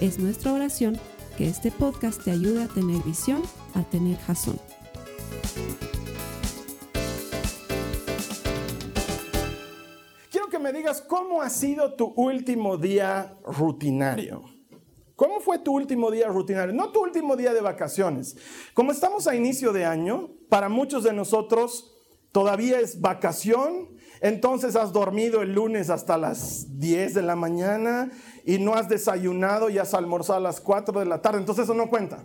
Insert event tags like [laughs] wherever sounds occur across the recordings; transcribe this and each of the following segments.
Es nuestra oración que este podcast te ayude a tener visión, a tener jazón. Quiero que me digas cómo ha sido tu último día rutinario. ¿Cómo fue tu último día rutinario? No tu último día de vacaciones. Como estamos a inicio de año, para muchos de nosotros todavía es vacación, entonces has dormido el lunes hasta las 10 de la mañana y no has desayunado y has almorzado a las 4 de la tarde, entonces eso no cuenta.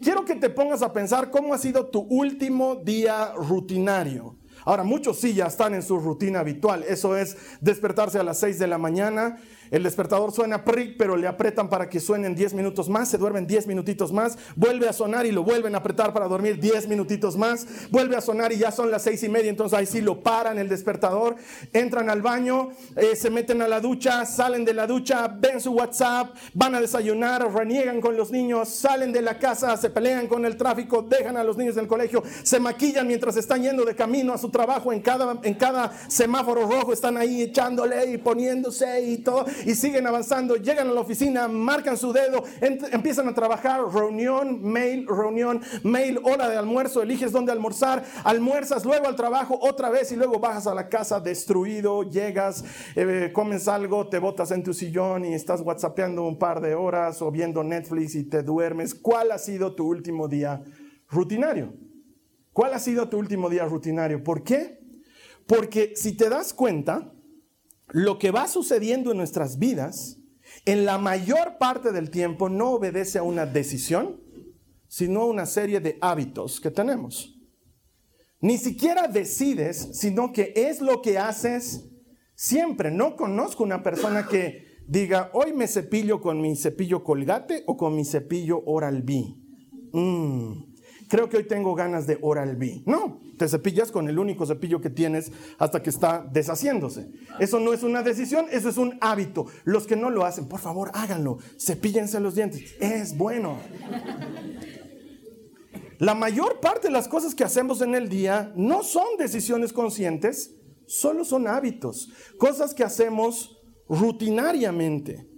Quiero que te pongas a pensar cómo ha sido tu último día rutinario. Ahora, muchos sí ya están en su rutina habitual. Eso es despertarse a las 6 de la mañana, el despertador suena pero le apretan para que suenen 10 minutos más, se duermen 10 minutitos más, vuelve a sonar y lo vuelven a apretar para dormir 10 minutitos más, vuelve a sonar y ya son las 6 y media, entonces ahí sí lo paran el despertador, entran al baño, eh, se meten a la ducha, salen de la ducha, ven su WhatsApp, van a desayunar, reniegan con los niños, salen de la casa, se pelean con el tráfico, dejan a los niños del colegio, se maquillan mientras están yendo de camino a su trabajo, en cada, en cada semáforo rojo están ahí echándole y poniéndose y todo y siguen avanzando, llegan a la oficina, marcan su dedo, empiezan a trabajar, reunión, mail, reunión, mail, hora de almuerzo, eliges dónde almorzar, almuerzas, luego al trabajo otra vez y luego bajas a la casa destruido, llegas, eh, comes algo, te botas en tu sillón y estás whatsappeando un par de horas o viendo Netflix y te duermes. ¿Cuál ha sido tu último día rutinario? ¿Cuál ha sido tu último día rutinario? ¿Por qué? Porque si te das cuenta, lo que va sucediendo en nuestras vidas, en la mayor parte del tiempo no obedece a una decisión, sino a una serie de hábitos que tenemos. Ni siquiera decides, sino que es lo que haces siempre. No conozco una persona que diga, hoy me cepillo con mi cepillo colgate o con mi cepillo Oral B. Mm, creo que hoy tengo ganas de Oral B. No, te cepillas con el único cepillo que tienes hasta que está deshaciéndose. Eso no es una decisión, eso es un hábito. Los que no lo hacen, por favor, háganlo. Cepíllense los dientes. Es bueno. La mayor parte de las cosas que hacemos en el día no son decisiones conscientes, solo son hábitos, cosas que hacemos rutinariamente.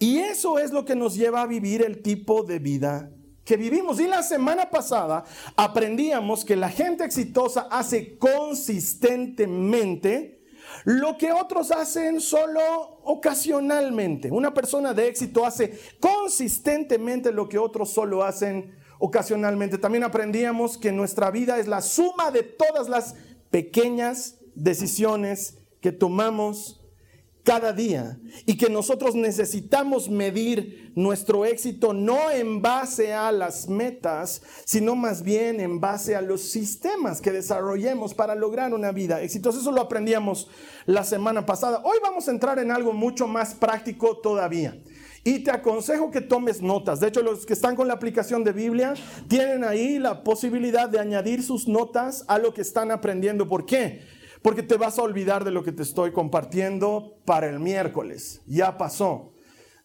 Y eso es lo que nos lleva a vivir el tipo de vida que vivimos. Y la semana pasada aprendíamos que la gente exitosa hace consistentemente lo que otros hacen solo ocasionalmente. Una persona de éxito hace consistentemente lo que otros solo hacen ocasionalmente. También aprendíamos que nuestra vida es la suma de todas las pequeñas decisiones que tomamos cada día y que nosotros necesitamos medir nuestro éxito no en base a las metas, sino más bien en base a los sistemas que desarrollemos para lograr una vida exitosa. Eso lo aprendíamos la semana pasada. Hoy vamos a entrar en algo mucho más práctico todavía. Y te aconsejo que tomes notas. De hecho, los que están con la aplicación de Biblia tienen ahí la posibilidad de añadir sus notas a lo que están aprendiendo. ¿Por qué? Porque te vas a olvidar de lo que te estoy compartiendo para el miércoles. Ya pasó.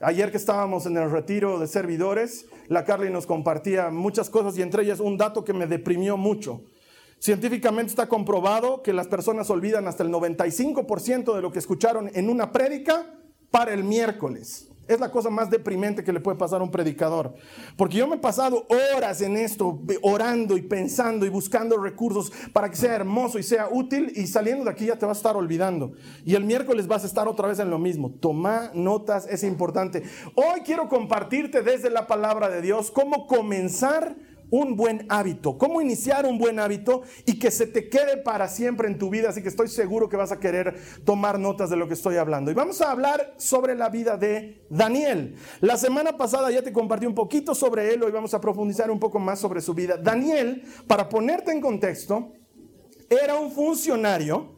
Ayer que estábamos en el retiro de servidores, la Carly nos compartía muchas cosas y entre ellas un dato que me deprimió mucho. Científicamente está comprobado que las personas olvidan hasta el 95% de lo que escucharon en una prédica para el miércoles. Es la cosa más deprimente que le puede pasar a un predicador. Porque yo me he pasado horas en esto, orando y pensando y buscando recursos para que sea hermoso y sea útil y saliendo de aquí ya te vas a estar olvidando. Y el miércoles vas a estar otra vez en lo mismo. Toma notas, es importante. Hoy quiero compartirte desde la palabra de Dios cómo comenzar un buen hábito, cómo iniciar un buen hábito y que se te quede para siempre en tu vida. Así que estoy seguro que vas a querer tomar notas de lo que estoy hablando. Y vamos a hablar sobre la vida de Daniel. La semana pasada ya te compartí un poquito sobre él, hoy vamos a profundizar un poco más sobre su vida. Daniel, para ponerte en contexto, era un funcionario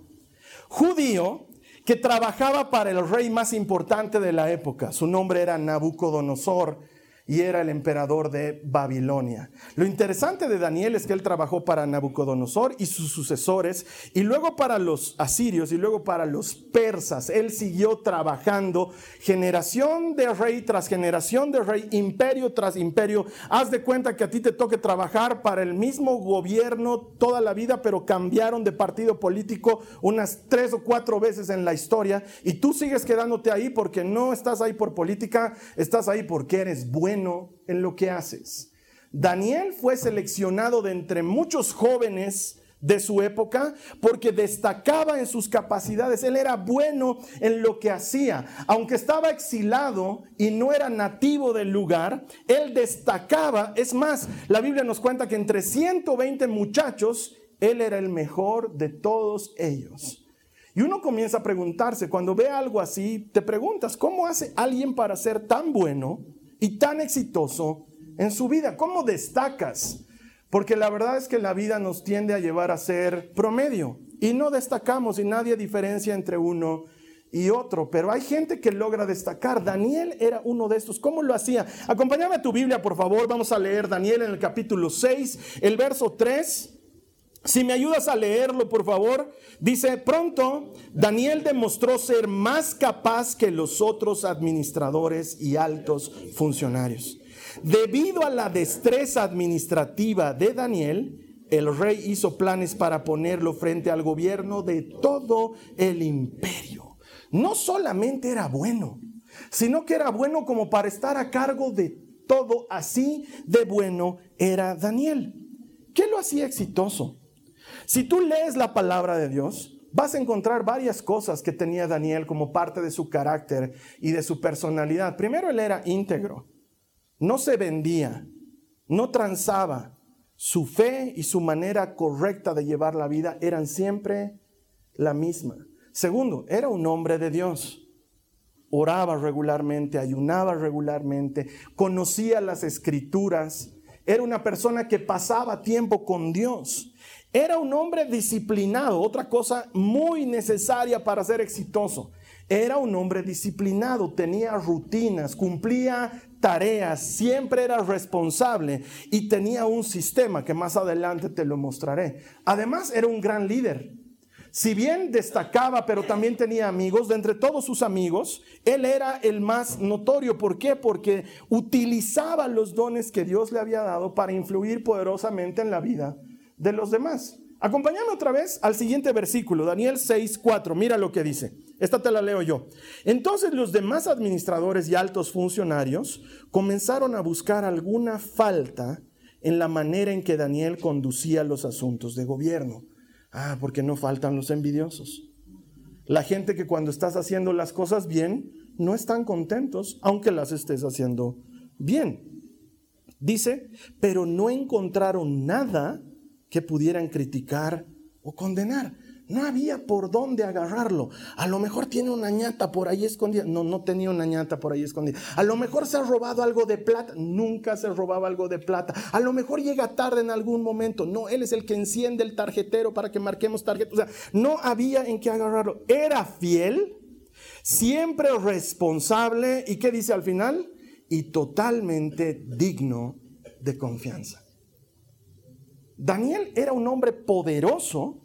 judío que trabajaba para el rey más importante de la época. Su nombre era Nabucodonosor y era el emperador de Babilonia. Lo interesante de Daniel es que él trabajó para Nabucodonosor y sus sucesores, y luego para los asirios y luego para los persas. Él siguió trabajando generación de rey tras generación de rey, imperio tras imperio. Haz de cuenta que a ti te toque trabajar para el mismo gobierno toda la vida, pero cambiaron de partido político unas tres o cuatro veces en la historia, y tú sigues quedándote ahí porque no estás ahí por política, estás ahí porque eres bueno en lo que haces. Daniel fue seleccionado de entre muchos jóvenes de su época porque destacaba en sus capacidades. Él era bueno en lo que hacía. Aunque estaba exilado y no era nativo del lugar, él destacaba. Es más, la Biblia nos cuenta que entre 120 muchachos, él era el mejor de todos ellos. Y uno comienza a preguntarse, cuando ve algo así, te preguntas, ¿cómo hace alguien para ser tan bueno? Y tan exitoso en su vida? ¿Cómo destacas? Porque la verdad es que la vida nos tiende a llevar a ser promedio y no destacamos y nadie diferencia entre uno y otro, pero hay gente que logra destacar. Daniel era uno de estos. ¿Cómo lo hacía? Acompáñame a tu Biblia, por favor. Vamos a leer Daniel en el capítulo 6, el verso 3. Si me ayudas a leerlo, por favor, dice, pronto Daniel demostró ser más capaz que los otros administradores y altos funcionarios. Debido a la destreza administrativa de Daniel, el rey hizo planes para ponerlo frente al gobierno de todo el imperio. No solamente era bueno, sino que era bueno como para estar a cargo de todo. Así de bueno era Daniel. ¿Qué lo hacía exitoso? Si tú lees la palabra de Dios, vas a encontrar varias cosas que tenía Daniel como parte de su carácter y de su personalidad. Primero, él era íntegro, no se vendía, no transaba. Su fe y su manera correcta de llevar la vida eran siempre la misma. Segundo, era un hombre de Dios. Oraba regularmente, ayunaba regularmente, conocía las escrituras. Era una persona que pasaba tiempo con Dios. Era un hombre disciplinado, otra cosa muy necesaria para ser exitoso. Era un hombre disciplinado, tenía rutinas, cumplía tareas, siempre era responsable y tenía un sistema que más adelante te lo mostraré. Además, era un gran líder. Si bien destacaba, pero también tenía amigos, de entre todos sus amigos, él era el más notorio. ¿Por qué? Porque utilizaba los dones que Dios le había dado para influir poderosamente en la vida de los demás. Acompáñame otra vez al siguiente versículo, Daniel 6, 4. Mira lo que dice. Esta te la leo yo. Entonces los demás administradores y altos funcionarios comenzaron a buscar alguna falta en la manera en que Daniel conducía los asuntos de gobierno. Ah, porque no faltan los envidiosos. La gente que cuando estás haciendo las cosas bien, no están contentos, aunque las estés haciendo bien. Dice, pero no encontraron nada que pudieran criticar o condenar. No había por dónde agarrarlo. A lo mejor tiene una ñata por ahí escondida. No, no tenía una ñata por ahí escondida. A lo mejor se ha robado algo de plata. Nunca se robaba algo de plata. A lo mejor llega tarde en algún momento. No, él es el que enciende el tarjetero para que marquemos tarjetas. O sea, no había en qué agarrarlo. Era fiel, siempre responsable. ¿Y qué dice al final? Y totalmente digno de confianza. Daniel era un hombre poderoso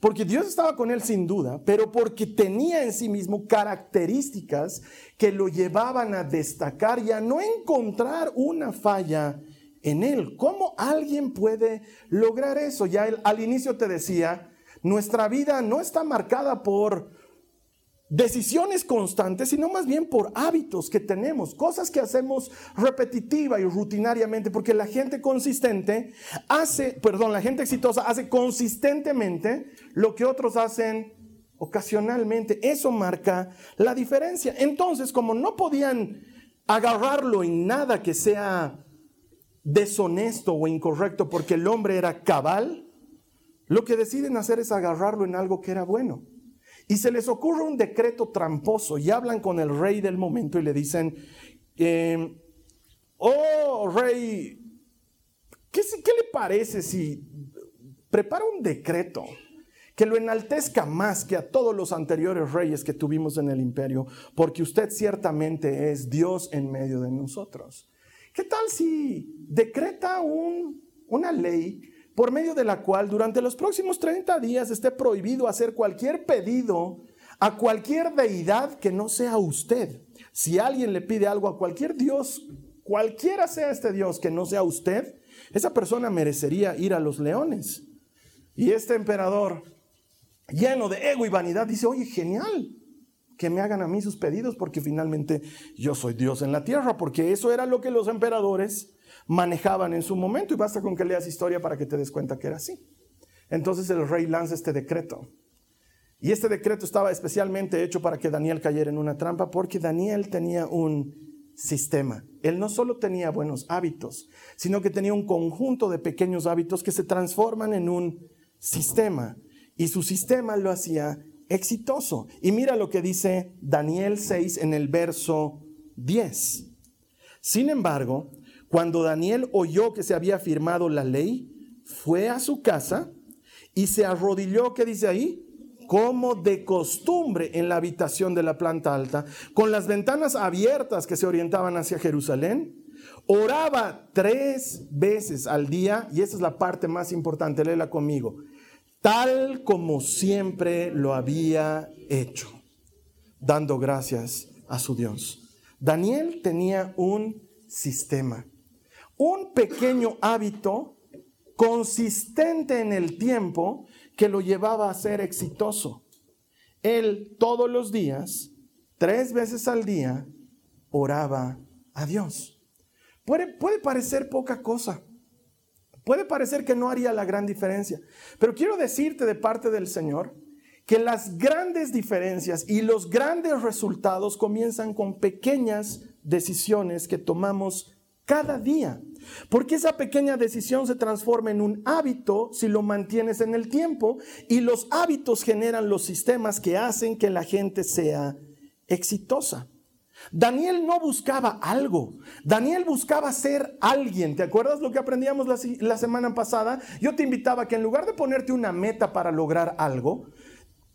porque Dios estaba con él sin duda, pero porque tenía en sí mismo características que lo llevaban a destacar y a no encontrar una falla en él. ¿Cómo alguien puede lograr eso? Ya al inicio te decía, nuestra vida no está marcada por decisiones constantes, sino más bien por hábitos que tenemos, cosas que hacemos repetitiva y rutinariamente, porque la gente consistente hace, perdón, la gente exitosa hace consistentemente lo que otros hacen ocasionalmente. Eso marca la diferencia. Entonces, como no podían agarrarlo en nada que sea deshonesto o incorrecto, porque el hombre era cabal, lo que deciden hacer es agarrarlo en algo que era bueno. Y se les ocurre un decreto tramposo y hablan con el rey del momento y le dicen, em, oh rey, ¿qué, ¿qué le parece si prepara un decreto? que lo enaltezca más que a todos los anteriores reyes que tuvimos en el imperio, porque usted ciertamente es Dios en medio de nosotros. ¿Qué tal si decreta una ley por medio de la cual durante los próximos 30 días esté prohibido hacer cualquier pedido a cualquier deidad que no sea usted? Si alguien le pide algo a cualquier Dios, cualquiera sea este Dios que no sea usted, esa persona merecería ir a los leones. Y este emperador, lleno de ego y vanidad, dice, oye, genial, que me hagan a mí sus pedidos porque finalmente yo soy Dios en la tierra, porque eso era lo que los emperadores manejaban en su momento y basta con que leas historia para que te des cuenta que era así. Entonces el rey lanza este decreto. Y este decreto estaba especialmente hecho para que Daniel cayera en una trampa porque Daniel tenía un sistema. Él no solo tenía buenos hábitos, sino que tenía un conjunto de pequeños hábitos que se transforman en un sistema. Y su sistema lo hacía exitoso. Y mira lo que dice Daniel 6 en el verso 10. Sin embargo, cuando Daniel oyó que se había firmado la ley, fue a su casa y se arrodilló, ¿qué dice ahí? Como de costumbre en la habitación de la planta alta, con las ventanas abiertas que se orientaban hacia Jerusalén. Oraba tres veces al día, y esa es la parte más importante, léela conmigo tal como siempre lo había hecho, dando gracias a su Dios. Daniel tenía un sistema, un pequeño hábito consistente en el tiempo que lo llevaba a ser exitoso. Él todos los días, tres veces al día, oraba a Dios. Puede, puede parecer poca cosa, Puede parecer que no haría la gran diferencia, pero quiero decirte de parte del Señor que las grandes diferencias y los grandes resultados comienzan con pequeñas decisiones que tomamos cada día. Porque esa pequeña decisión se transforma en un hábito si lo mantienes en el tiempo y los hábitos generan los sistemas que hacen que la gente sea exitosa. Daniel no buscaba algo, Daniel buscaba ser alguien. ¿Te acuerdas lo que aprendíamos la, semana pasada? Yo te invitaba que en lugar de ponerte una meta para lograr algo,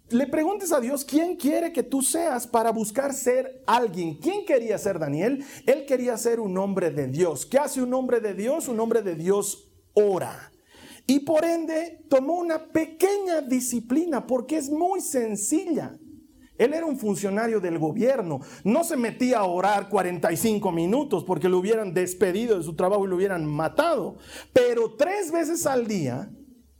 le preguntes a Dios quién quiere que tú seas para buscar ser alguien. ¿Quién quería ser Daniel? Él quería ser un hombre de Dios. ¿Qué hace un hombre de Dios? Un hombre de Dios ora. Y por ende tomó una pequeña disciplina porque es muy sencilla. Él era un funcionario del gobierno. No se metía a orar 45 minutos porque lo hubieran despedido de su trabajo y lo hubieran matado. Pero tres veces al día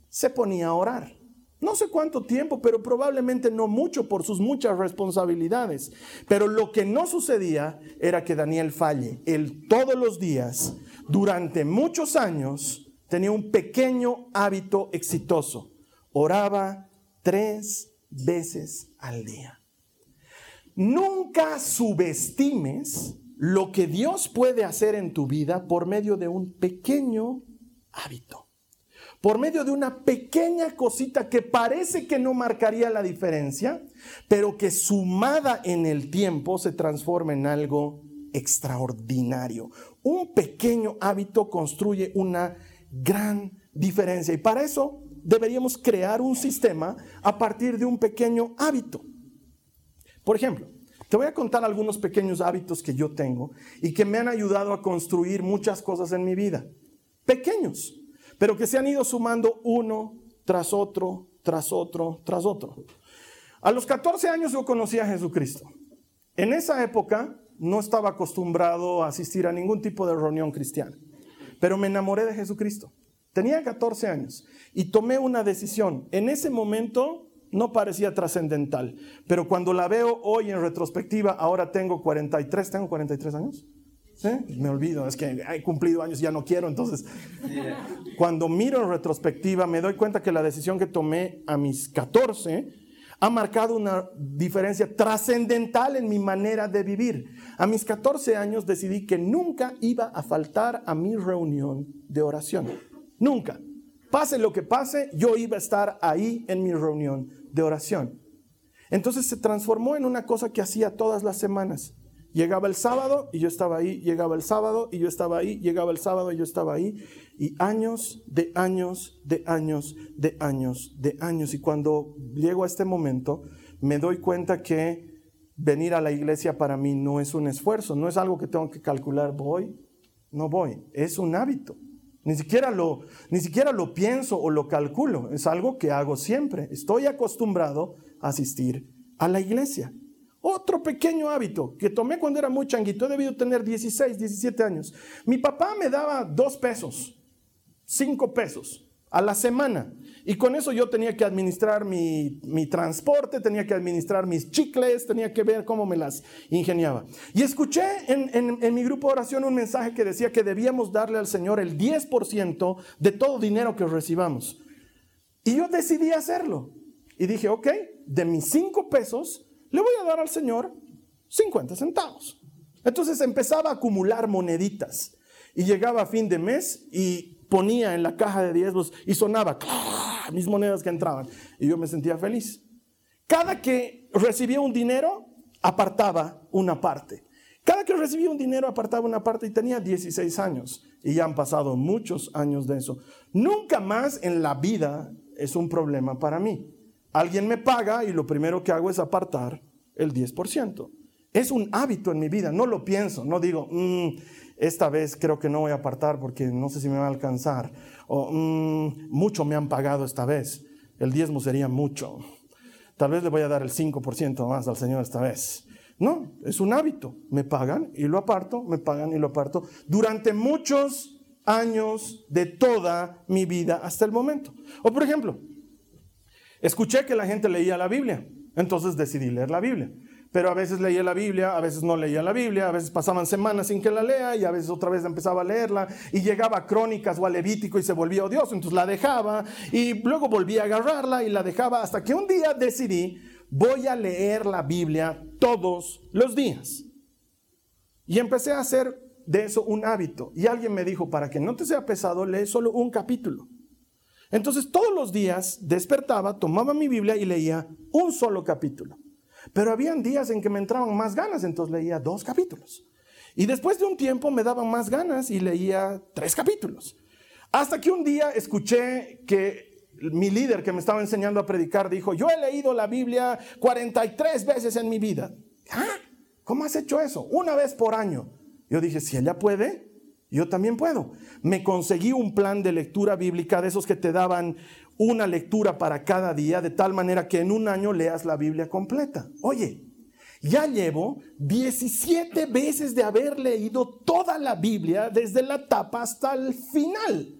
se ponía a orar. No sé cuánto tiempo, pero probablemente no mucho por sus muchas responsabilidades. Pero lo que no sucedía era que Daniel falle. Él todos los días, durante muchos años, tenía un pequeño hábito exitoso. Oraba tres veces al día. Nunca subestimes lo que Dios puede hacer en tu vida por medio de un pequeño hábito. Por medio de una pequeña cosita que parece que no marcaría la diferencia, pero que sumada en el tiempo se transforma en algo extraordinario. Un pequeño hábito construye una gran diferencia y para eso deberíamos crear un sistema a partir de un pequeño hábito. Por ejemplo, te voy a contar algunos pequeños hábitos que yo tengo y que me han ayudado a construir muchas cosas en mi vida. Pequeños, pero que se han ido sumando uno tras otro, tras otro, tras otro. A los 14 años yo conocí a Jesucristo. En esa época no estaba acostumbrado a asistir a ningún tipo de reunión cristiana, pero me enamoré de Jesucristo. Tenía 14 años y tomé una decisión. En ese momento no parecía trascendental. Pero cuando la veo hoy en retrospectiva, ahora tengo 43, ¿tengo 43 años? ¿Sí? Me olvido, es que he cumplido años y ya no quiero, entonces cuando miro en retrospectiva me doy cuenta que la decisión que tomé a mis 14 ha marcado una diferencia trascendental en mi manera de vivir. A mis 14 años decidí que nunca iba a faltar a mi reunión de oración. Nunca. Pase lo que pase, yo iba a estar ahí en mi reunión de oración. Entonces se transformó en una cosa que hacía todas las semanas. Llegaba el sábado y yo estaba ahí, llegaba el sábado y yo estaba ahí, llegaba el sábado y yo estaba ahí. Y años de años, de años, de años, de años. Y cuando llego a este momento, me doy cuenta que venir a la iglesia para mí no es un esfuerzo, no es algo que tengo que calcular, voy, no voy. Es un hábito. Ni siquiera, lo, ni siquiera lo pienso o lo calculo. Es algo que hago siempre. Estoy acostumbrado a asistir a la iglesia. Otro pequeño hábito que tomé cuando era muy changuito, he debido tener 16, 17 años. Mi papá me daba dos pesos, cinco pesos a la semana. Y con eso yo tenía que administrar mi, transporte, tenía que administrar mis chicles, tenía que ver cómo me las ingeniaba. Y escuché en, en mi grupo de oración un mensaje que decía que debíamos darle al Señor el 10% de todo dinero que recibamos. Y yo decidí hacerlo. Y dije, ok, de mis cinco pesos, le voy a dar al Señor 50 centavos. Entonces empezaba a acumular moneditas y llegaba a fin de mes y ponía en la caja de diezmos y sonaba mis monedas que entraban y yo me sentía feliz. Cada que recibía un dinero, apartaba una parte. Cada que recibía un dinero, apartaba una parte y tenía 16 años y ya han pasado muchos años de eso. Nunca más en la vida es un problema para mí. Alguien me paga y lo primero que hago es apartar el 10%. Es un hábito en mi vida, no lo pienso, no digo, mm, esta vez creo que no voy a apartar porque no sé si me va a alcanzar, o mm, mucho me han pagado esta vez, el diezmo sería mucho, tal vez le voy a dar el 5% más al Señor esta vez. No, es un hábito, me pagan y lo aparto, me pagan y lo aparto durante muchos años de toda mi vida hasta el momento. O por ejemplo, Escuché que la gente leía la Biblia, entonces decidí leer la Biblia. Pero a veces leía la Biblia, a veces no leía la Biblia, a veces pasaban semanas sin que la lea y a veces otra vez empezaba a leerla y llegaba a Crónicas o a Levítico y se volvía odioso, entonces la dejaba y luego volvía a agarrarla y la dejaba hasta que un día decidí, voy a leer la Biblia todos los días. Y empecé a hacer de eso un hábito. Y alguien me dijo, para que no te sea pesado, lee solo un capítulo. Entonces todos los días despertaba, tomaba mi Biblia y leía un solo capítulo. Pero habían días en que me entraban más ganas, entonces leía dos capítulos. Y después de un tiempo me daban más ganas y leía tres capítulos. Hasta que un día escuché que mi líder que me estaba enseñando a predicar dijo, yo he leído la Biblia 43 veces en mi vida. ¿Ah? ¿Cómo has hecho eso? Una vez por año. Yo dije, si ella puede, yo también puedo. Me conseguí un plan de lectura bíblica de esos que te daban una lectura para cada día, de tal manera que en un año leas la Biblia completa. Oye, ya llevo 17 veces de haber leído toda la Biblia desde la tapa hasta el final.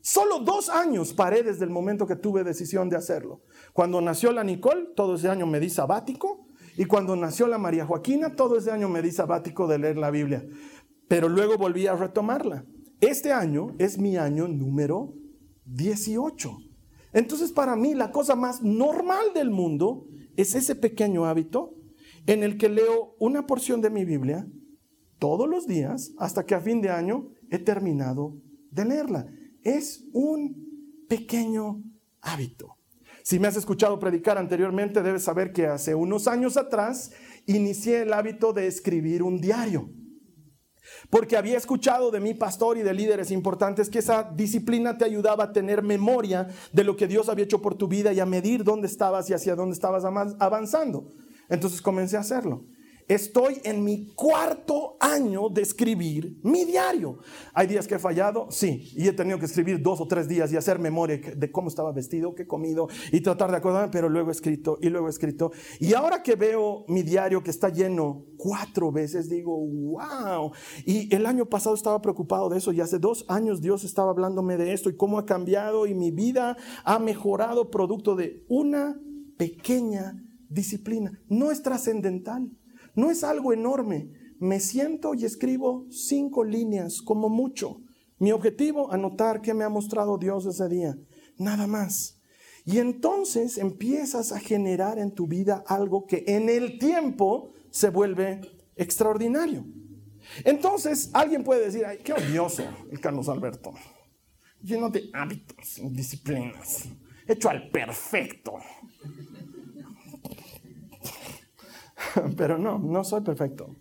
Solo dos años paré desde el momento que tuve decisión de hacerlo. Cuando nació la Nicole, todo ese año me di sabático. Y cuando nació la María Joaquina, todo ese año me di sabático de leer la Biblia pero luego volví a retomarla. Este año es mi año número 18. Entonces para mí la cosa más normal del mundo es ese pequeño hábito en el que leo una porción de mi Biblia todos los días hasta que a fin de año he terminado de leerla. Es un pequeño hábito. Si me has escuchado predicar anteriormente, debes saber que hace unos años atrás inicié el hábito de escribir un diario. Porque había escuchado de mi pastor y de líderes importantes que esa disciplina te ayudaba a tener memoria de lo que Dios había hecho por tu vida y a medir dónde estabas y hacia dónde estabas avanzando. Entonces comencé a hacerlo. Estoy en mi cuarto año de escribir mi diario. ¿Hay días que he fallado? Sí. Y he tenido que escribir dos o tres días y hacer memoria de cómo estaba vestido, qué he comido y tratar de acordarme, pero luego he escrito y luego he escrito. Y ahora que veo mi diario que está lleno cuatro veces, digo, wow. Y el año pasado estaba preocupado de eso y hace dos años Dios estaba hablándome de esto y cómo ha cambiado y mi vida ha mejorado producto de una pequeña disciplina. No es trascendental no es algo enorme. Me siento y escribo cinco líneas como mucho. Mi objetivo, anotar qué me ha mostrado Dios ese día. Nada más. Y entonces empiezas a generar en tu vida algo que en el tiempo se vuelve extraordinario. Entonces alguien puede decir, ay, qué odioso el Carlos Alberto, lleno de hábitos, disciplinas, hecho al perfecto. [laughs] Pero no, no soy perfecto.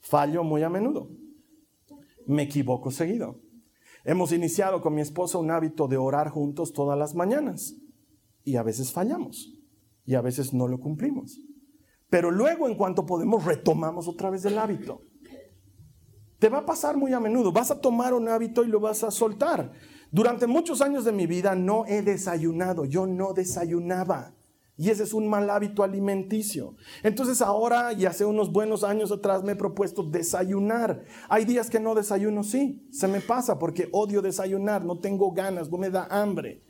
Fallo muy a menudo. Me equivoco seguido. Hemos iniciado con mi esposa un hábito de orar juntos todas las mañanas. Y a veces fallamos. Y a veces no lo cumplimos. Pero luego, en cuanto podemos, retomamos otra vez el hábito. te va a pasar muy a menudo. Vas a tomar un hábito y lo vas a soltar. Durante muchos años de mi vida no he desayunado, yo no desayunaba. Y ese es un mal hábito alimenticio. Entonces ahora y hace unos buenos años atrás me he propuesto desayunar. Hay días que no desayuno, sí, se me pasa porque odio desayunar, no tengo ganas, no me da hambre.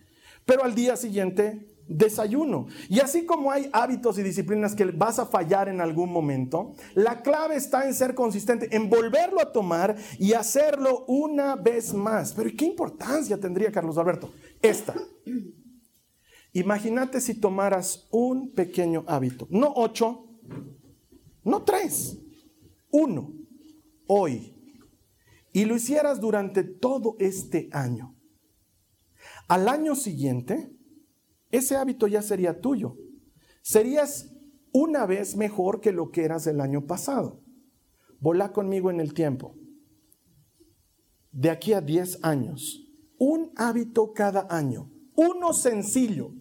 Pero al día siguiente desayuno. Y así como hay hábitos y disciplinas que vas a fallar en algún momento, la clave está en ser consistente, en volverlo a tomar y hacerlo una vez más. Pero ¿qué importancia tendría, Carlos Alberto? Esta. Imagínate si tomaras un pequeño hábito, no ocho, no tres, uno, hoy, y lo hicieras durante todo este año. Al año siguiente, ese hábito ya sería tuyo. Serías una vez mejor que lo que eras el año pasado. Volá conmigo en el tiempo. De aquí a 10 años, un hábito cada año, uno sencillo.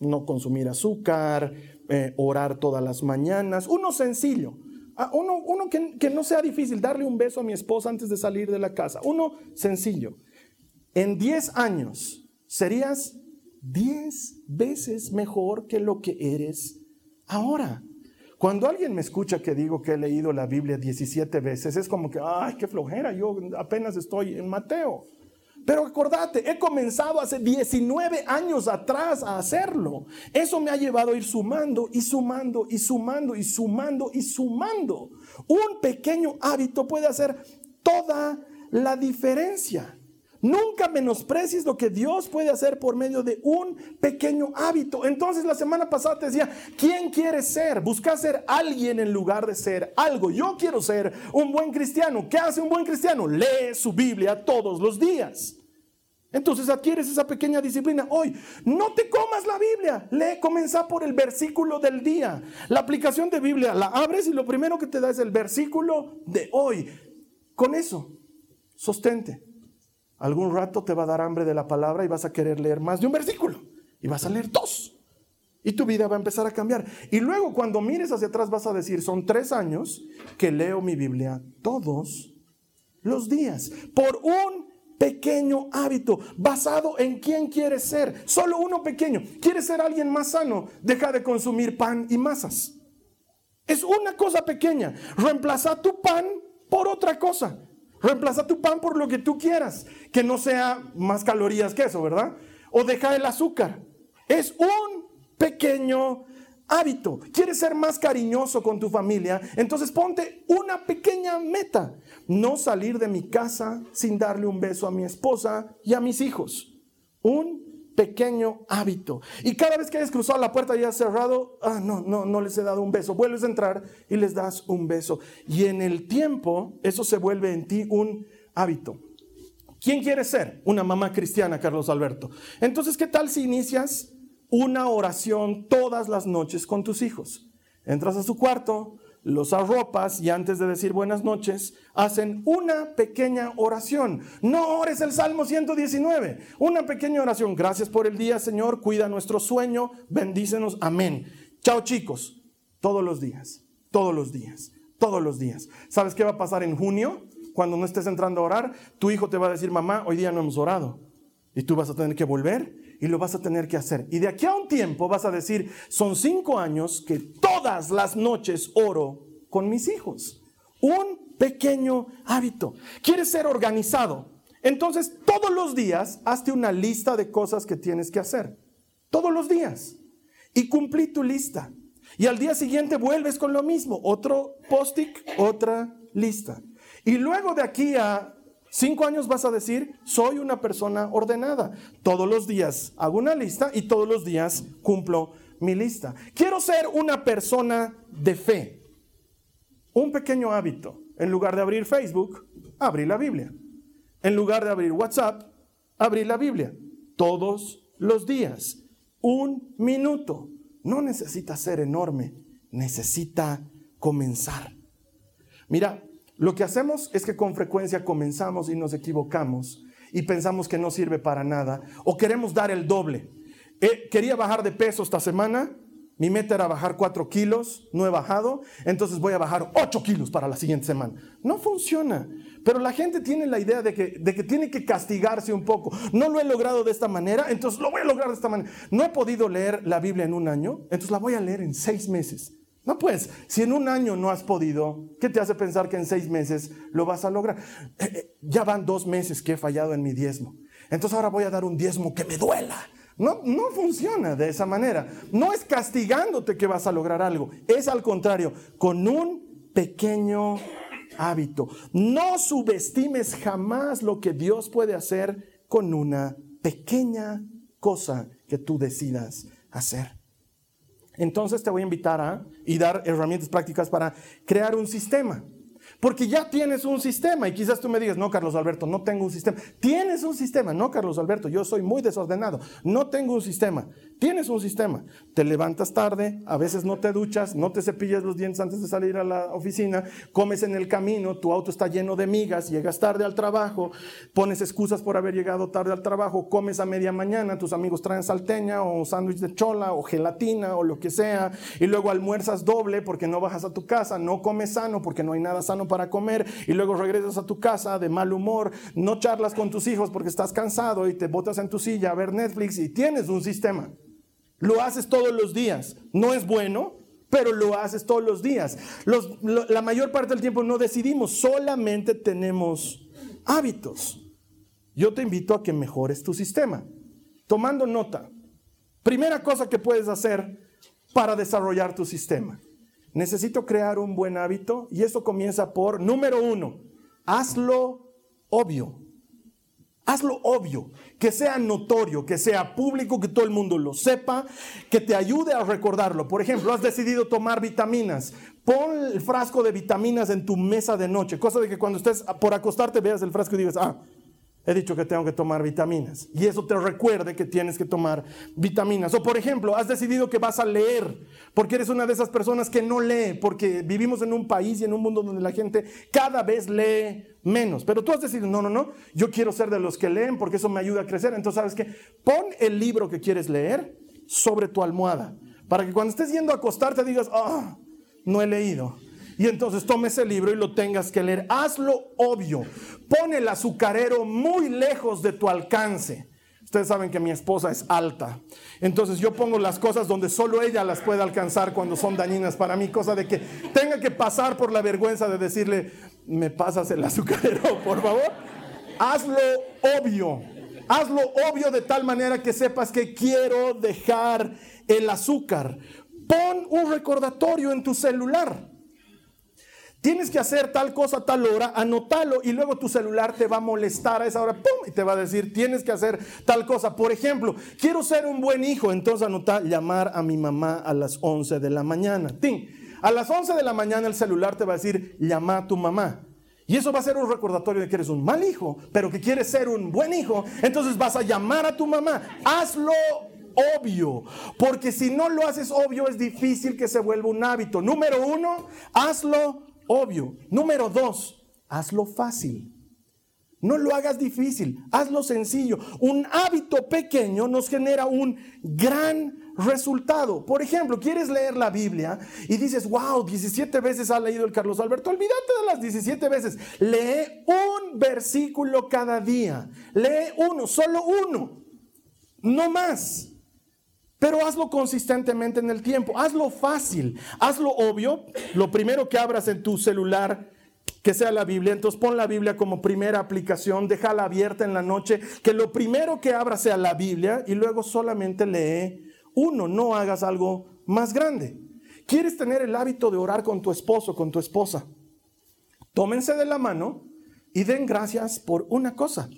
No consumir azúcar, eh, orar todas las mañanas, uno sencillo. Ah, uno, uno que, que no sea difícil, darle un beso a mi esposa antes de salir de la casa. Uno sencillo. En 10 años serías diez veces mejor que lo que eres ahora. Cuando alguien me escucha que digo que he leído la Biblia 17 veces, es como que, ay, qué flojera, yo apenas estoy en Mateo. Pero acordate, he comenzado hace 19 años atrás a hacerlo. Eso me ha llevado a ir sumando y sumando y sumando y sumando y sumando. Un pequeño hábito puede hacer toda la diferencia. Nunca menosprecies lo que Dios puede hacer por medio de un pequeño hábito. Entonces la semana pasada te decía, ¿quién quiere ser? Busca ser alguien en lugar de ser algo. Yo quiero ser un buen cristiano. ¿Qué hace un buen cristiano? Lee su Biblia todos los días. Entonces adquieres esa pequeña disciplina. Hoy, no te comas la Biblia. Lee, comienza por el versículo del día. La aplicación de Biblia la abres y lo primero que te da es el versículo de hoy. Con eso, sostente. Algún rato te va a dar hambre de la palabra y vas a querer leer más de un versículo. Y vas a leer dos. Y tu vida va a empezar a cambiar. Y luego cuando mires hacia atrás vas a decir, son tres años que leo mi Biblia todos los días. Por un pequeño hábito basado en quién quieres ser. Solo uno pequeño. ¿Quieres ser alguien más sano? Deja de consumir pan y masas. Es una cosa pequeña. Reemplaza tu pan por otra cosa. Reemplaza tu pan por lo que tú quieras, que no sea más calorías que eso, ¿verdad? O deja el azúcar. Es un pequeño hábito. ¿Quieres ser más cariñoso con tu familia? Entonces ponte una pequeña meta. No salir de mi casa sin darle un beso a mi esposa y a mis hijos. Un pequeño hábito. Y cada vez que hayas cruzado la puerta y has cerrado, ah, no, no, no les he dado un beso. Vuelves a entrar y les das un beso. Y en el tiempo, eso se vuelve en ti un hábito. ¿Quién quiere ser? Una mamá cristiana, Carlos Alberto. Entonces, ¿qué tal si inicias una oración todas las noches con tus hijos? Entras a su cuarto, los arropas y antes de decir buenas noches, hacen una pequeña oración. No ores el Salmo 119, una pequeña oración. Gracias por el día, Señor, cuida nuestro sueño, bendícenos, amén. Chao chicos, todos los días, todos los días, todos los días. ¿Sabes qué va a pasar en junio? Cuando no estés entrando a orar, tu hijo te va a decir, mamá, hoy día no hemos orado. Y tú vas a tener que volver y lo vas a tener que hacer. Y de aquí a un tiempo vas a decir, son cinco años que todas las noches oro con mis hijos. Un pequeño hábito. ¿Quieres ser organizado? Entonces, todos los días, hazte una lista de cosas que tienes que hacer. Todos los días. Y cumplí tu lista. Y al día siguiente vuelves con lo mismo. Otro post-it, otra lista. Y luego de aquí a Cinco años vas a decir, soy una persona ordenada. Todos los días hago una lista y todos los días cumplo mi lista. Quiero ser una persona de fe. Un pequeño hábito. En lugar de abrir Facebook, abrí la Biblia. En lugar de abrir WhatsApp, abrí la Biblia. Todos los días. Un minuto. No necesita ser enorme, necesita comenzar. Mira, lo que hacemos es que con frecuencia comenzamos y nos equivocamos y pensamos que no sirve para nada o queremos dar el doble. Eh, quería bajar de peso esta semana, Mi meta era bajar 4 kilos, no he bajado, entonces voy a bajar 8 kilos para la siguiente semana. No funciona. Pero la gente tiene la idea de que, de que tiene que castigarse un poco. No lo he logrado de esta manera, entonces lo voy a lograr de esta manera. No he podido leer la Biblia en un año, entonces la voy a leer en seis meses. No pues, si en un año no has podido, ¿qué te hace pensar que en seis meses lo vas a lograr? Eh, eh, ya van dos meses que he fallado en mi diezmo. Entonces ahora voy a dar un diezmo que me duela. No, no funciona de esa manera. No es castigándote que vas a lograr algo. Es al contrario, con un pequeño hábito. No subestimes jamás lo que Dios puede hacer con una pequeña cosa que tú decidas hacer. Entonces te voy a invitar a y dar herramientas prácticas para crear un sistema. Porque ya tienes un sistema y quizás tú me digas, no, Carlos Alberto, no tengo un sistema. Tienes un sistema, no, Carlos Alberto, yo soy muy desordenado, no tengo un sistema. Tienes un sistema. Te levantas tarde, a veces no te duchas, no te cepillas los dientes antes de salir a la oficina, comes en el camino, tu auto está lleno de migas, llegas tarde al trabajo, pones excusas por haber llegado tarde al trabajo, comes a media mañana, tus amigos traen salteña o sándwich de chola o gelatina o lo que sea, y luego almuerzas doble porque no bajas a tu casa, no comes sano porque no hay nada sano para comer, y luego regresas a tu casa de mal humor, no charlas con tus hijos porque estás cansado y te botas en tu silla a ver Netflix y tienes un sistema. Lo haces todos los días. No es bueno, pero lo haces todos los días. la mayor parte del tiempo no decidimos, solamente tenemos hábitos. Yo te invito a que mejores tu sistema. Tomando nota, primera cosa que puedes hacer para desarrollar tu sistema. Necesito crear un buen hábito y eso comienza por, número uno, hazlo obvio. Hazlo obvio, que sea notorio, que sea público, que todo el mundo lo sepa, que te ayude a recordarlo. Por ejemplo, has decidido tomar vitaminas. Pon el frasco de vitaminas en tu mesa de noche, cosa de que cuando estés por acostarte veas el frasco y digas, ah, he dicho que tengo que tomar vitaminas. Y eso te recuerde que tienes que tomar vitaminas. O por ejemplo, has decidido que vas a leer, porque eres una de esas personas que no lee, porque vivimos en un país y en un mundo donde la gente cada vez lee menos. Pero tú has decidido, no, no, no, yo quiero ser de los que leen porque eso me ayuda a crecer. Entonces, ¿sabes qué? Pon el libro que quieres leer sobre tu almohada, para que cuando estés yendo a acostarte digas, ah, no he leído y entonces tomes el libro y lo tengas que leer. Hazlo obvio. Pon el azucarero muy lejos de tu alcance. Ustedes saben que mi esposa es alta. Entonces yo pongo las cosas donde solo ella las puede alcanzar cuando son dañinas para mí, cosa de que tenga que pasar por la vergüenza de decirle, me pasas el azucarero, [laughs] por favor. Hazlo obvio. Hazlo obvio de tal manera que sepas que quiero dejar el azúcar. Pon un recordatorio en tu celular. Tienes que hacer tal cosa a tal hora, anótalo y luego tu celular te va a molestar a esa hora, ¡pum! Y te va a decir, tienes que hacer tal cosa. Por ejemplo, quiero ser un buen hijo, entonces anota llamar a mi mamá a las 11 de la mañana. ¡Tin! A las 11 de la mañana el celular te va a decir, llama a tu mamá. Y eso va a ser un recordatorio de que eres un mal hijo, pero que quieres ser un buen hijo. Entonces vas a llamar a tu mamá. Hazlo obvio, porque si no lo haces obvio es difícil que se vuelva un hábito. Número uno, hazlo obvio. Número dos, hazlo fácil. No lo hagas difícil, hazlo sencillo. Un hábito pequeño nos genera un gran resultado. Por ejemplo, quieres leer la Biblia y dices, wow, 17 veces ha leído el Carlos Alberto. Olvídate de las 17 veces. Lee un versículo cada día. Lee uno, solo uno. No más. Pero hazlo consistentemente en el tiempo, hazlo fácil, hazlo obvio. Lo primero que abras en tu celular, que sea la Biblia, entonces pon la Biblia como primera aplicación, déjala abierta en la noche, que lo primero que abra sea la Biblia y luego solamente lee uno, no hagas algo más grande. ¿Quieres tener el hábito de orar con tu esposo, con tu esposa? Tómense de la mano y den gracias por una cosa.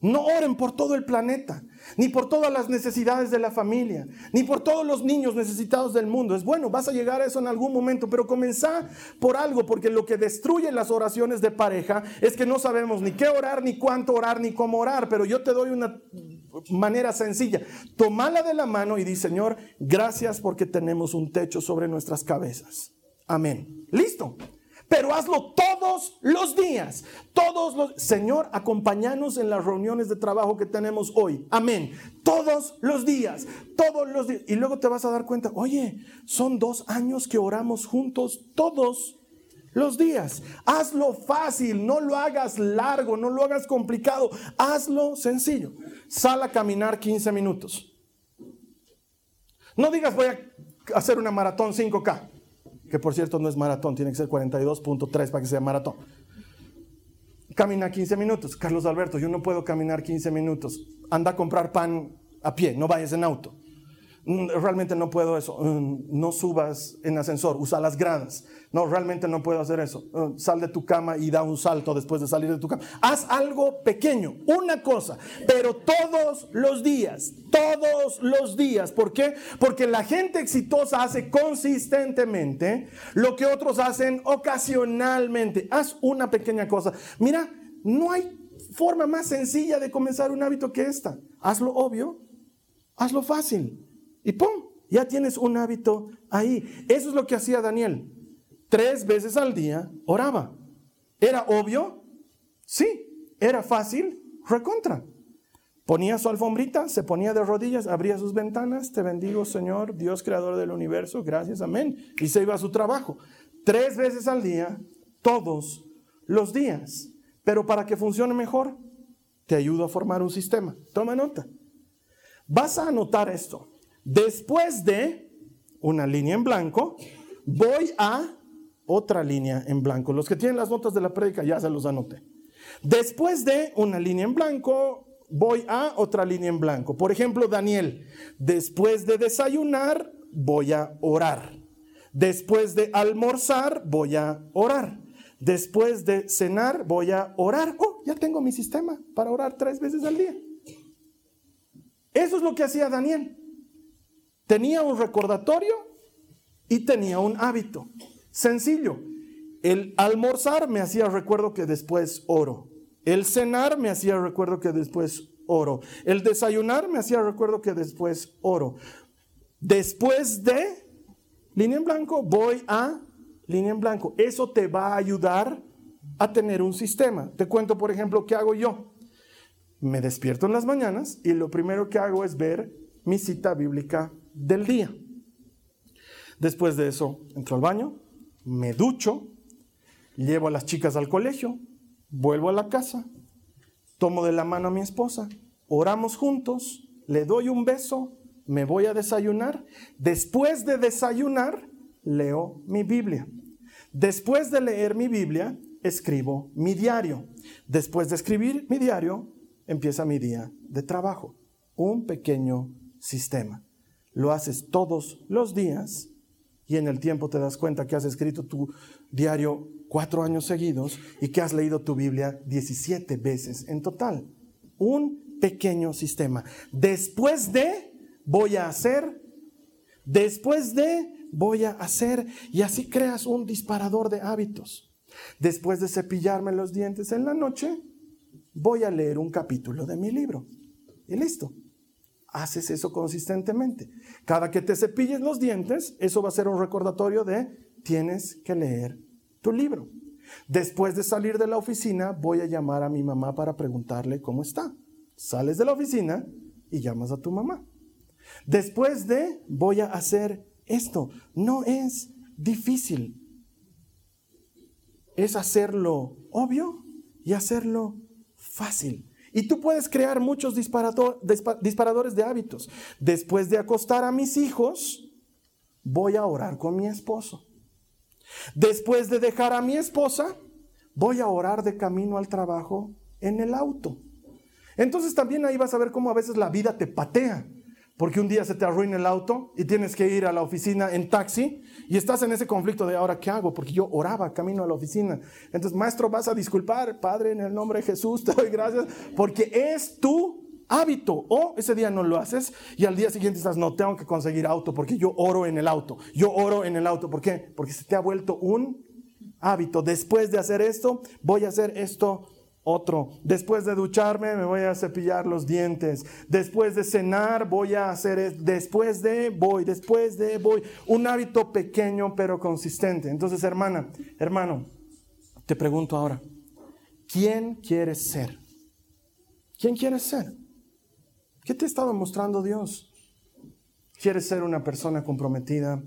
No oren por todo el planeta, ni por todas las necesidades de la familia, ni por todos los niños necesitados del mundo. Es bueno, vas a llegar a eso en algún momento, pero comenzá por algo, porque lo que destruye las oraciones de pareja es que no sabemos ni qué orar, ni cuánto orar, ni cómo orar. Pero yo te doy una manera sencilla. Tomala de la mano y di, Señor, gracias porque tenemos un techo sobre nuestras cabezas. Amén. Listo. Pero hazlo todos los días. Todos los Señor, acompáñanos en las reuniones de trabajo que tenemos hoy. Amén. Todos los días, todos los días. Y luego te vas a dar cuenta, oye, son dos años que oramos juntos todos los días. Hazlo fácil, no lo hagas largo, no lo hagas complicado, hazlo sencillo. Sal a caminar 15 minutos. No digas voy a hacer una maratón 5K, que por cierto no es maratón, tiene que ser 42.3 para que sea maratón. Camina 15 minutos. Carlos Alberto, yo no puedo caminar 15 minutos. Anda a comprar pan a pie, no vayas en auto. Mm, realmente no puedo eso. Mm, no subas en ascensor, usa las gradas. No, realmente no puedo hacer eso. Mm, sal de tu cama y da un salto después de salir de tu cama. Haz algo pequeño, una cosa, pero todos los días, todos los días. ¿Por qué? Porque la gente exitosa hace consistentemente lo que otros hacen ocasionalmente. Haz una pequeña cosa. Mira, no hay forma más sencilla de comenzar un hábito que esta. Hazlo obvio, hazlo fácil. Y ¡pum! Ya tienes un hábito ahí. Eso es lo que hacía Daniel. Tres veces al día oraba. ¿Era obvio? Sí. ¿Era fácil? Recontra. Ponía su alfombrita, se ponía de rodillas, abría sus ventanas, te bendigo Señor, Dios creador del universo, gracias, amén. Y se iba a su trabajo. Tres veces al día, todos los días. Pero para que funcione mejor, te ayudo a formar un sistema. Toma nota. Vas a anotar esto. Después de una línea en blanco, voy a otra línea en blanco. Los que tienen las notas de la prédica ya se los anoté. Después de una línea en blanco, voy a otra línea en blanco. Por ejemplo, Daniel, después de desayunar, voy a orar. Después de almorzar, voy a orar. Después de cenar, voy a orar. Oh, ya tengo mi sistema para orar tres veces al día. Eso es lo que hacía Daniel. Tenía un recordatorio y tenía un hábito. Sencillo. El almorzar me hacía recuerdo que después oro. El cenar me hacía recuerdo que después oro. El desayunar me hacía recuerdo que después oro. Después de línea en blanco, voy a línea en blanco. Eso te va a ayudar a tener un sistema. Te cuento, por ejemplo, qué hago yo. Me despierto en las mañanas y lo primero que hago es ver mi cita bíblica del día. Después de eso, entro al baño, me ducho, llevo a las chicas al colegio, vuelvo a la casa, tomo de la mano a mi esposa, oramos juntos, le doy un beso, me voy a desayunar. Después de desayunar, leo mi Biblia. Después de leer mi Biblia, escribo mi diario. Después de escribir mi diario, empieza mi día de trabajo. Un pequeño sistema lo haces todos los días y en el tiempo te das cuenta que has escrito tu diario cuatro años seguidos y que has leído tu Biblia 17 veces en total. Un pequeño sistema. Después de, voy a hacer, después de, voy a hacer, y así creas un disparador de hábitos. Después de cepillarme los dientes en la noche, voy a leer un capítulo de mi libro. Y listo haces eso consistentemente. Cada que te cepilles los dientes, eso va a ser un recordatorio de tienes que leer tu libro. Después de salir de la oficina, voy a llamar a mi mamá para preguntarle cómo está. Sales de la oficina y llamas a tu mamá. Después de, voy a hacer esto. No es difícil. Es hacerlo obvio y hacerlo fácil. Y tú puedes crear muchos disparadores de hábitos. Después de acostar a mis hijos, voy a orar con mi esposo. Después de dejar a mi esposa, voy a orar de camino al trabajo en el auto. Entonces también ahí vas a ver cómo a veces la vida te patea porque un día se te arruina el auto y tienes que ir a la oficina en taxi y estás en ese conflicto de ahora qué hago, porque yo oraba camino a la oficina. Entonces, maestro, vas a disculpar, Padre, en el nombre de Jesús, te doy gracias, porque es tu hábito. O ese día no lo haces y al día siguiente estás, no, tengo que conseguir auto porque yo oro en el auto. Yo oro en el auto. ¿Por qué? Porque se te ha vuelto un hábito. Después de hacer esto, voy a hacer esto otro. Después de ducharme me voy a cepillar los dientes. Después de cenar voy a hacer, después de voy, después de voy. Un hábito pequeño pero consistente. Entonces, hermana, hermano, Te pregunto ahora, ¿quién quieres ser? ¿Quién quieres ser? ¿Qué te ha estado mostrando Dios? ¿Quieres ser una persona comprometida?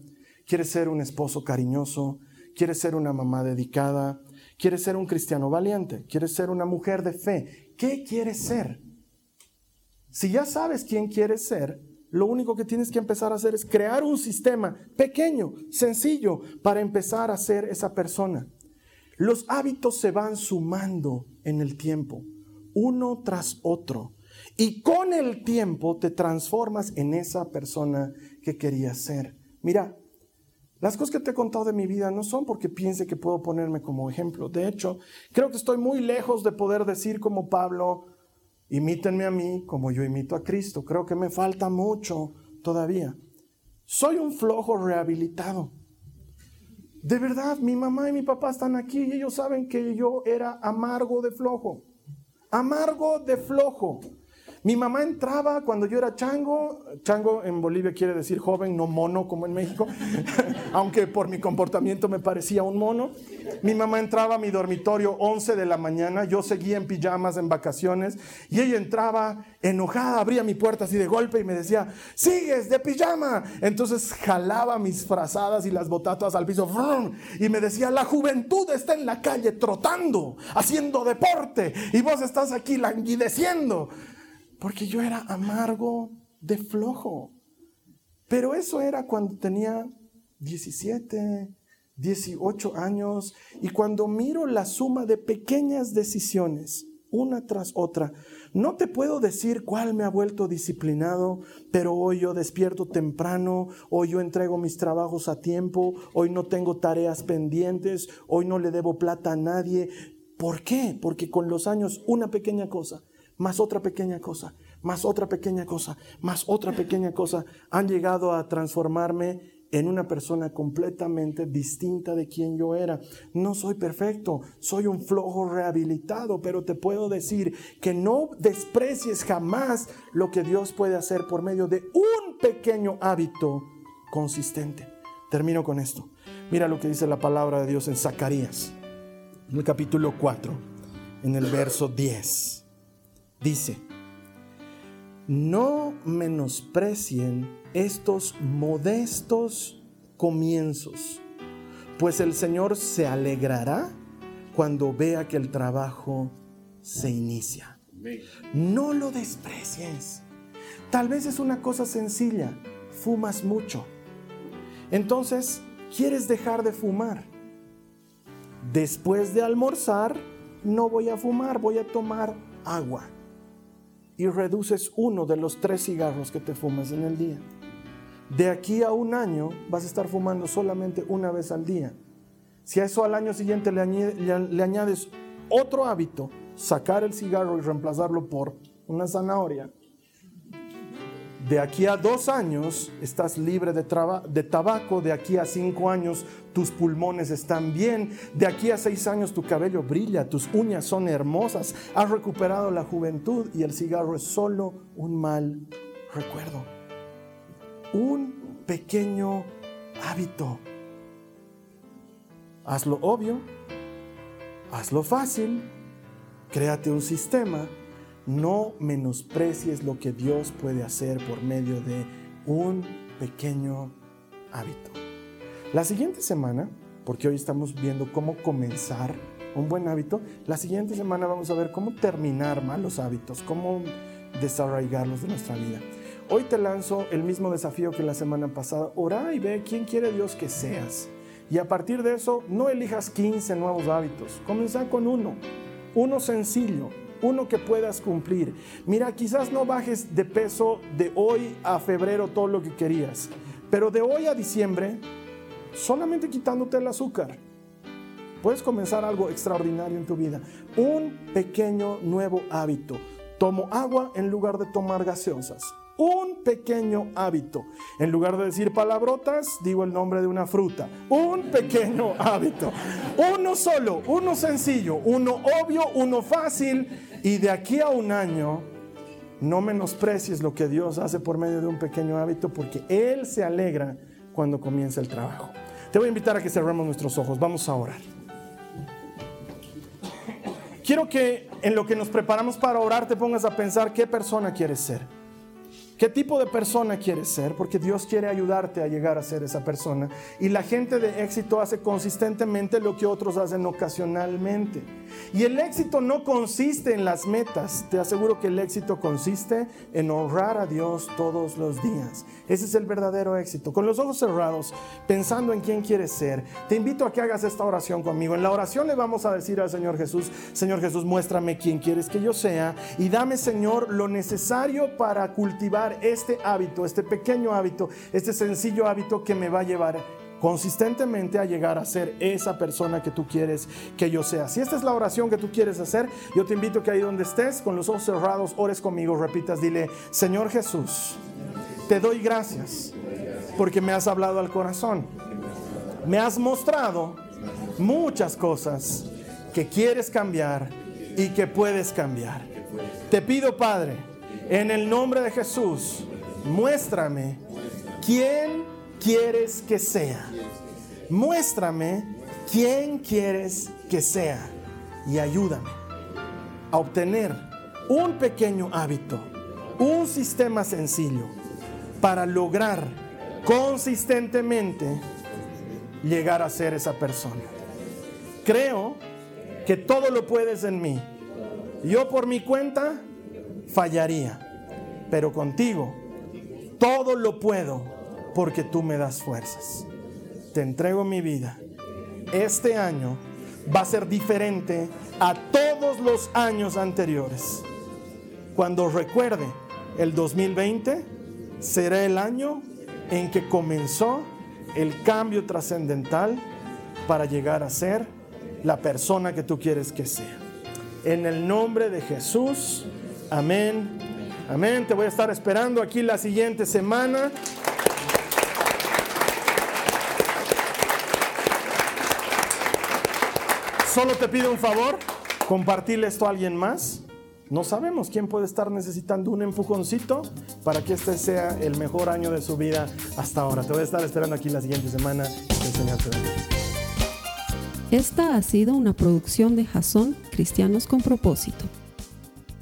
¿Quieres ser un esposo cariñoso? ¿Quieres ser una mamá dedicada? ¿Quieres ser un cristiano valiente? ¿Quieres ser una mujer de fe? ¿Qué quieres ser? Si ya sabes quién quieres ser, lo único que tienes que empezar a hacer es crear un sistema pequeño, sencillo, para empezar a ser esa persona. Los hábitos se van sumando en el tiempo, uno tras otro. Y con el tiempo te transformas en esa persona que querías ser. Mira, las cosas que te he contado de mi vida no son porque piense que puedo ponerme como ejemplo. De hecho, creo que estoy muy lejos de poder decir como Pablo, imítenme a mí como yo imito a Cristo. Creo que me falta mucho todavía. Soy un flojo rehabilitado. De verdad, mi mamá y mi papá están aquí y ellos saben que yo era amargo de flojo. Amargo de flojo. Mi mamá entraba cuando yo era chango, chango en Bolivia quiere decir joven, no mono como en México, [laughs] aunque por mi comportamiento me parecía un mono. Mi mamá entraba a mi dormitorio 11 de la mañana, yo seguía en pijamas en vacaciones y ella entraba enojada, abría mi puerta así de golpe y me decía, sigues de pijama. Entonces jalaba mis frazadas y las botatas al piso y me decía, la juventud está en la calle trotando, haciendo deporte y vos estás aquí languideciendo. Porque yo era amargo de flojo. Pero eso era cuando tenía 17, 18 años. Y cuando miro la suma de pequeñas decisiones, una tras otra, no te puedo decir cuál me ha vuelto disciplinado, pero hoy yo despierto temprano, hoy yo entrego mis trabajos a tiempo, hoy no tengo tareas pendientes, hoy no le debo plata a nadie. ¿Por qué? Porque con los años una pequeña cosa más otra pequeña cosa, más otra pequeña cosa, más otra pequeña cosa, han llegado a transformarme en una persona completamente distinta de quien yo era. No soy perfecto, soy un flojo rehabilitado, pero te puedo decir que no desprecies jamás lo que Dios puede hacer por medio de un pequeño hábito consistente. Termino con esto. Mira lo que dice la palabra de Dios en Zacarías, en el capítulo 4, en el verso 10 dice, no menosprecien estos modestos comienzos, pues el Señor se alegrará cuando vea que el trabajo se inicia. No lo desprecies. Tal vez es una cosa sencilla, fumas mucho. Entonces, ¿quieres dejar de fumar? Después de almorzar, no voy a fumar, voy a tomar agua y reduces uno de los tres cigarros que te fumas en el día. De aquí a un año vas a estar fumando solamente una vez al día. Si a eso al año siguiente le, añades otro hábito, sacar el cigarro y reemplazarlo por una zanahoria, de aquí a dos años estás libre de, tabaco, de aquí a cinco años tus pulmones están bien, de aquí a seis años tu cabello brilla, tus uñas son hermosas, has recuperado la juventud y el cigarro es solo un mal recuerdo. Un pequeño hábito. Hazlo obvio, hazlo fácil, créate un sistema no menosprecies lo que Dios puede hacer por medio de un pequeño hábito. La siguiente semana, porque hoy estamos viendo cómo comenzar un buen hábito, la siguiente semana vamos a ver cómo terminar malos hábitos, cómo desarraigarlos de nuestra vida. Hoy te lanzo el mismo desafío que la semana pasada. Ora y ve quién quiere Dios que seas. Y a partir de eso, no elijas 15 nuevos hábitos. Comienza con uno. Uno sencillo, uno que puedas cumplir. Mira, quizás no bajes de peso de hoy a febrero todo lo que querías, pero de hoy a diciembre, solamente quitándote el azúcar, puedes comenzar algo extraordinario en tu vida. Un pequeño nuevo hábito. Tomo agua en lugar de tomar gaseosas un pequeño hábito. En lugar de decir palabrotas, digo el nombre de una fruta. Un pequeño [laughs] hábito. Uno solo, uno sencillo, uno obvio, uno fácil. Y de aquí a un año, no menosprecies lo que Dios hace por medio de un pequeño hábito, porque Él se alegra cuando comienza el trabajo. Te voy a invitar a que cerremos nuestros ojos. Vamos a orar. quiero que en lo que nos preparamos para orar te pongas a pensar qué persona quieres ser. ¿Qué tipo de persona quieres ser? Porque Dios quiere ayudarte a llegar a ser esa persona. Y la gente de éxito hace consistentemente lo que otros hacen ocasionalmente. Y el éxito no consiste en las metas. Te aseguro que el éxito consiste en honrar a Dios todos los días. Ese es el verdadero éxito. Con los ojos cerrados, pensando en quién quieres ser, te invito a que hagas esta oración conmigo. En la oración le vamos a decir al Señor Jesús, Señor Jesús, muéstrame quién quieres que yo sea y dame, Señor, lo necesario para cultivar este hábito, este pequeño hábito, este sencillo hábito que me va a llevar consistentemente a llegar a ser esa persona que tú quieres que yo sea. Si esta es la oración que tú quieres hacer, yo te invito que ahí donde estés, con los ojos cerrados, ores conmigo, repitas, dile, Señor Jesús, te doy gracias porque me has hablado al corazón. Me has mostrado muchas cosas que quieres cambiar y que puedes cambiar. Te pido, Padre, en el nombre de Jesús, muéstrame quién quieres que sea. Muéstrame quién quieres que sea y ayúdame a obtener un pequeño hábito, un sistema sencillo para lograr consistentemente llegar a ser esa persona. Creo que todo lo puedes en mí. Yo por mi cuenta fallaría. Pero contigo todo lo puedo porque tú me das fuerzas. Te entrego mi vida. Este año va a ser diferente a todos los años anteriores. Cuando recuerde el 2020, será el año en que comenzó el cambio trascendental para llegar a ser la persona que tú quieres que sea. En el nombre de Jesús. Amén. Amén. Te voy a estar esperando aquí la siguiente semana. Solo te pido un favor, compartirle esto a alguien más. No sabemos quién puede estar necesitando un empujoncito para que este sea el mejor año de su vida hasta ahora. Te voy a estar esperando aquí la siguiente semana. Esta ha sido una producción de Jason Cristianos con propósito.